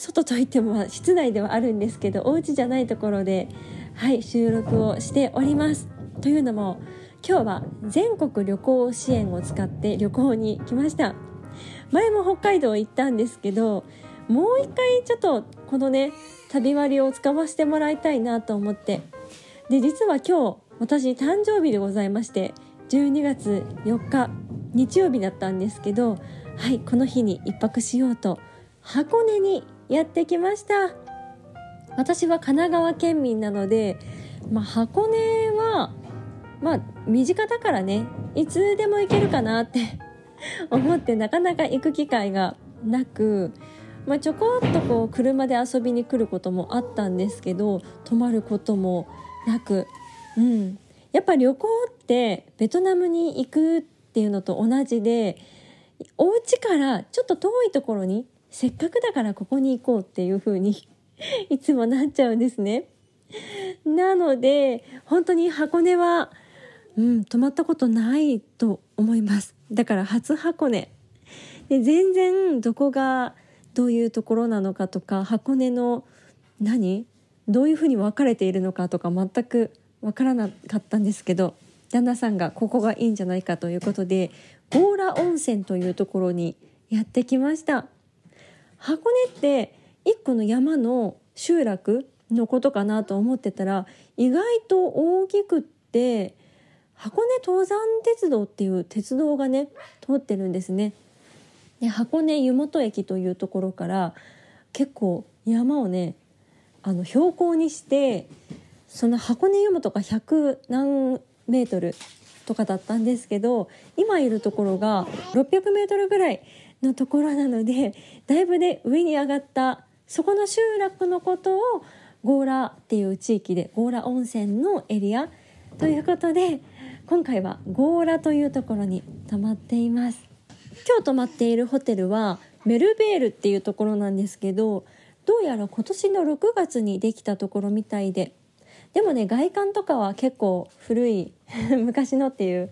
外といっても室内ではあるんですけどお家じゃないところではい収録をしております。というのも今日は全国旅行支援を使って旅行に来ました。前も北海道行ったんですけどもう一回ちょっとこのね旅割を使わせてもらいたいなと思って。で実は今日私誕生日でございまして12月4日日曜日だったんですけどはいこの日に1泊しようと箱根にやってきました。私は神奈川県民なので、まあ、箱根はまあ身近だからね。いつでも行けるかなって 思ってなかなか行く機会がなく、まあ、ちょこっとこう車で遊びに来ることもあったんですけど泊まることもなく、うん、やっぱ旅行ってベトナムに行くっていうのと同じでお家からちょっと遠いところにせっかくだからここに行こうっていう風に いつもなっちゃうんですね。なので本当に箱根は、うん、泊まったことないと思います。だから初箱根。で全然どこがどういうところなのかとか箱根の何？どういうふうに分かれているのかとか全く分からなかったんですけど旦那さんがここがいいんじゃないかということで強羅温泉というところにやってきました箱根って一個の山の集落のことかなと思ってたら意外と大きくって箱根登山鉄道っていう鉄道がね通ってるんですね。で箱根湯本駅というところから結構山をねあの標高にしてその箱根湯本が100何メートルとかだったんですけど今いるところが600メートルぐらいのところなのでだいぶね上に上がったそこの集落のことを強羅っていう地域で強羅温泉のエリアということで今回は強羅というところに泊まっています。今日泊まっているホテルはメルベールっていうところなんですけどどうやら今年の6月にできたところみたいででもね外観とかは結構古い 昔のっていう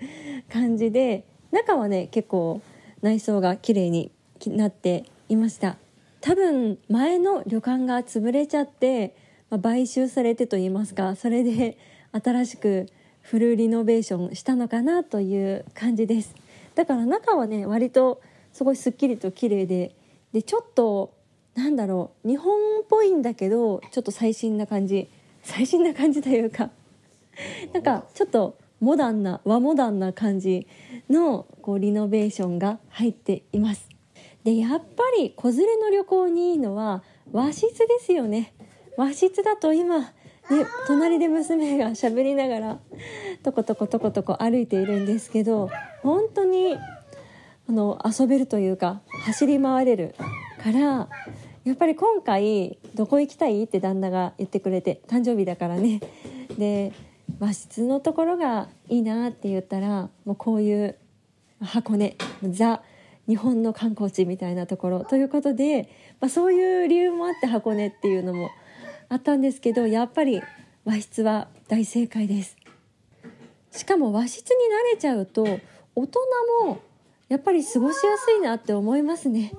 感じで中はね結構内装が綺麗になっていました。多分前の旅館が潰れちゃって、まあ、買収されてと言いますかそれで新しくフルリノベーションしたのかなという感じです。だから中はね割とすごいすっきりと綺麗ででちょっとなんだろう日本っぽいんだけどちょっと最新な感じ。最新な感じというかなんかちょっとモダンな和モダンな感じのこうリノベーションが入っています。でやっぱり子連れの旅行にいいのは和室ですよね。和室だと今ね隣で娘が喋りながらとことことことこ歩いているんですけど本当にあの遊べるというか走り回れるからやっぱり今回どこ行きたい？って旦那が言ってくれて誕生日だからね。で和室のところがいいなって言ったらもうこういう箱根ザ日本の観光地みたいなところということで、まあ、そういう理由もあって箱根っていうのもあったんですけどやっぱり和室は大正解です。しかも和室に慣れちゃうと大人もやっぱり過ごしやすいなって思いますね。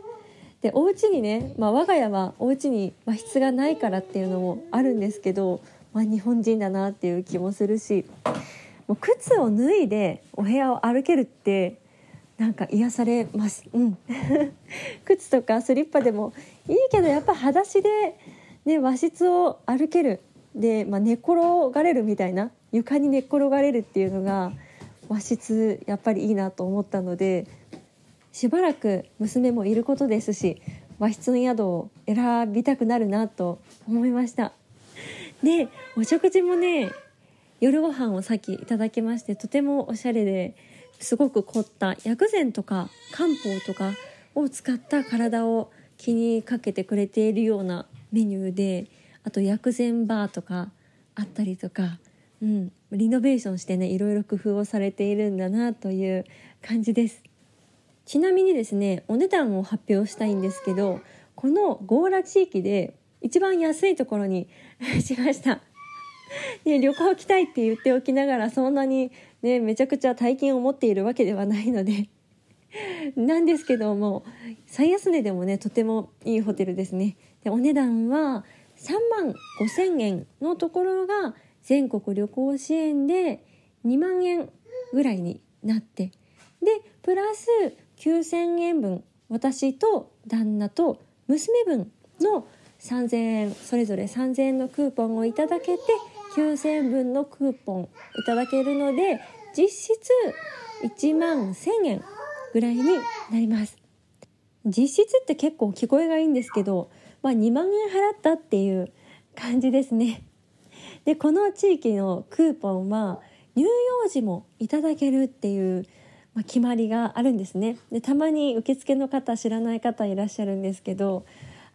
でお家にね、まあ、我が家はお家に和室がないからっていうのもあるんですけどまあ、日本人だなっていう気もするしもう靴を脱いでお部屋を歩けるってなんか癒されます、うん、靴とかスリッパでもいいけどやっぱ裸足で、ね、和室を歩ける。で、まあ、寝転がれるみたいな。床に寝転がれるっていうのが和室やっぱりいいなと思ったのでしばらく娘もいることですし和室の宿を選びたくなるなと思いました。でお食事もね夜ご飯をさっきいただきましてとてもおしゃれですごく凝った薬膳とか漢方とかを使った体を気にかけてくれているようなメニューであと薬膳バーとかあったりとか、うん、リノベーションしてねいろいろ工夫をされているんだなという感じです。ちなみにですねお値段を発表したいんですけどこの強羅地域で一番安いところに しました。ね、旅行来たいって言っておきながらそんなにねめちゃくちゃ大金を持っているわけではないので。なんですけども最安値でもねとてもいいホテルですね。でお値段は3万5,000円のところが全国旅行支援で2万円ぐらいになって。でプラス9,000円分私と旦那と娘分の3,000円それぞれ3,000円のクーポンをいただけて9,000円分のクーポンいただけるので実質1万1,000円ぐらいになります。実質って結構聞こえがいいんですけど、まあ、2万円払ったっていう感じですね。でこの地域のクーポンは乳幼児もいただけるっていう、まあ、決まりがあるんですね。でたまに受付の方知らない方いらっしゃるんですけど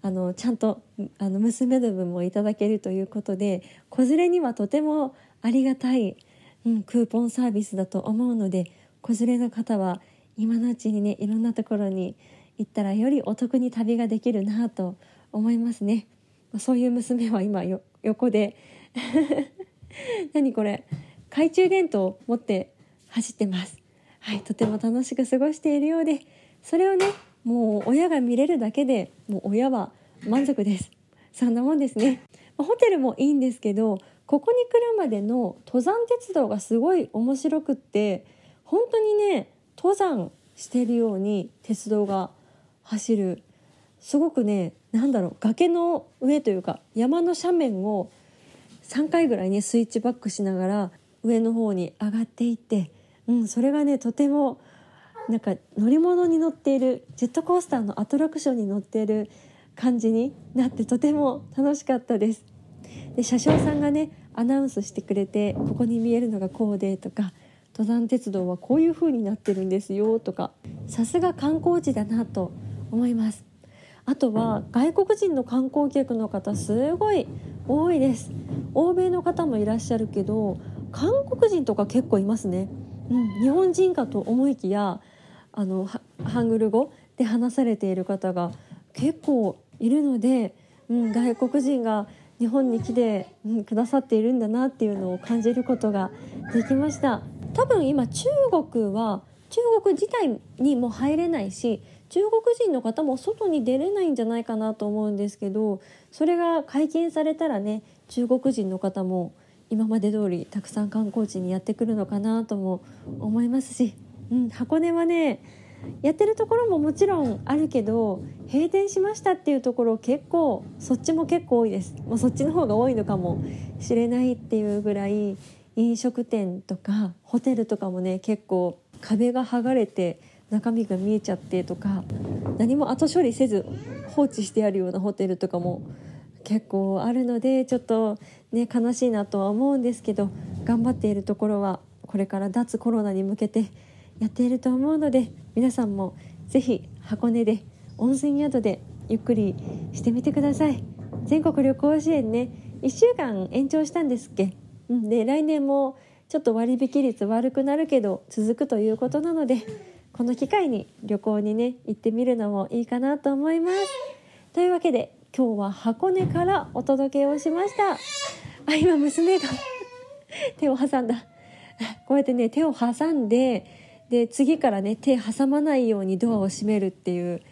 あのちゃんとあの娘の分もいただけるということで子連れにはとてもありがたい、うん、クーポンサービスだと思うので子連れの方は今のうちにねいろんなところに行ったらよりお得に旅ができるなと思いますね。そういう娘は今よ横で。何これ？懐中電灯を持って走ってます。はいとても楽しく過ごしているようでそれをねもう親が見れるだけでもう親は満足です。そんなもんですね。ホテルもいいんですけどここに来るまでの登山鉄道がすごい面白くって本当にね登山してるように鉄道が走るすごくね何だろう崖の上というか山の斜面を3回ぐらいねスイッチバックしながら上の方に上がっていって、うん、それがねとてもなんか乗り物に乗っているジェットコースターのアトラクションに乗っている感じになってとても楽しかったです。で車掌さんがねアナウンスしてくれてここに見えるのがこうでとか登山鉄道はこういう風になってるんですよとかさすが観光地だなと思います。あとは外国人の観光客の方すごい多いです。欧米の方もいらっしゃるけど韓国人とか結構いますね、うん、日本人かと思いきやあのハングル語で話されている方が結構いるので、うん、外国人が日本に来て、うん、くださっているんだなっていうのを感じることができました。多分今中国は中国自体にも入れないし中国人の方も外に出れないんじゃないかなと思うんですけどそれが解禁されたらね中国人の方も今まで通りたくさん観光地にやってくるのかなとも思いますし、うん、箱根はねやってるところももちろんあるけど閉店しましたっていうところ結構そっちも結構多いです。もうそっちの方が多いのかもしれないっていうぐらい飲食店とかホテルとかもね結構壁が剥がれて中身が見えちゃってとか何も後処理せず放置してあるようなホテルとかも結構あるのでちょっとね悲しいなとは思うんですけど頑張っているところはこれから脱コロナに向けてやっていると思うので皆さんも是非箱根で温泉宿でゆっくりしてみてください。全国旅行支援ね1週間延長したんですっけ、うん、で来年もちょっと割引率悪くなるけど続くということなのでこの機会に旅行にね行ってみるのもいいかなと思います。というわけで今日は箱根からお届けをしました。あ今娘が手を挟んだ。こうやってね手を挟んでで次からね手挟まないようにドアを閉めるっていう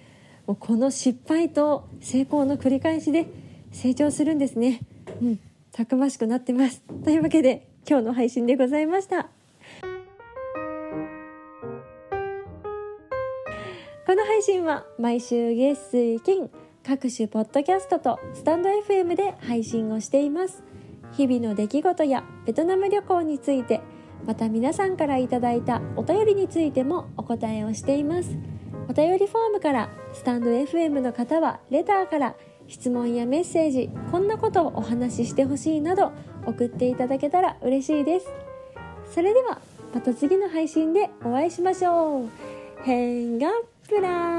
もうこの失敗と成功の繰り返しで成長するんですね。うんたくましくなってます。というわけで今日の配信でございました。この配信は毎週月水金各種ポッドキャストとスタンド FM で配信をしています。日々の出来事やベトナム旅行についてまた皆さんからいただいたお便りについてもお答えをしています。お便りフォームからスタンド FM の方はレターから質問やメッセージこんなことをお話ししてほしいなど送っていただけたら嬉しいです。それではまた次の配信でお会いしましょう。変がプラ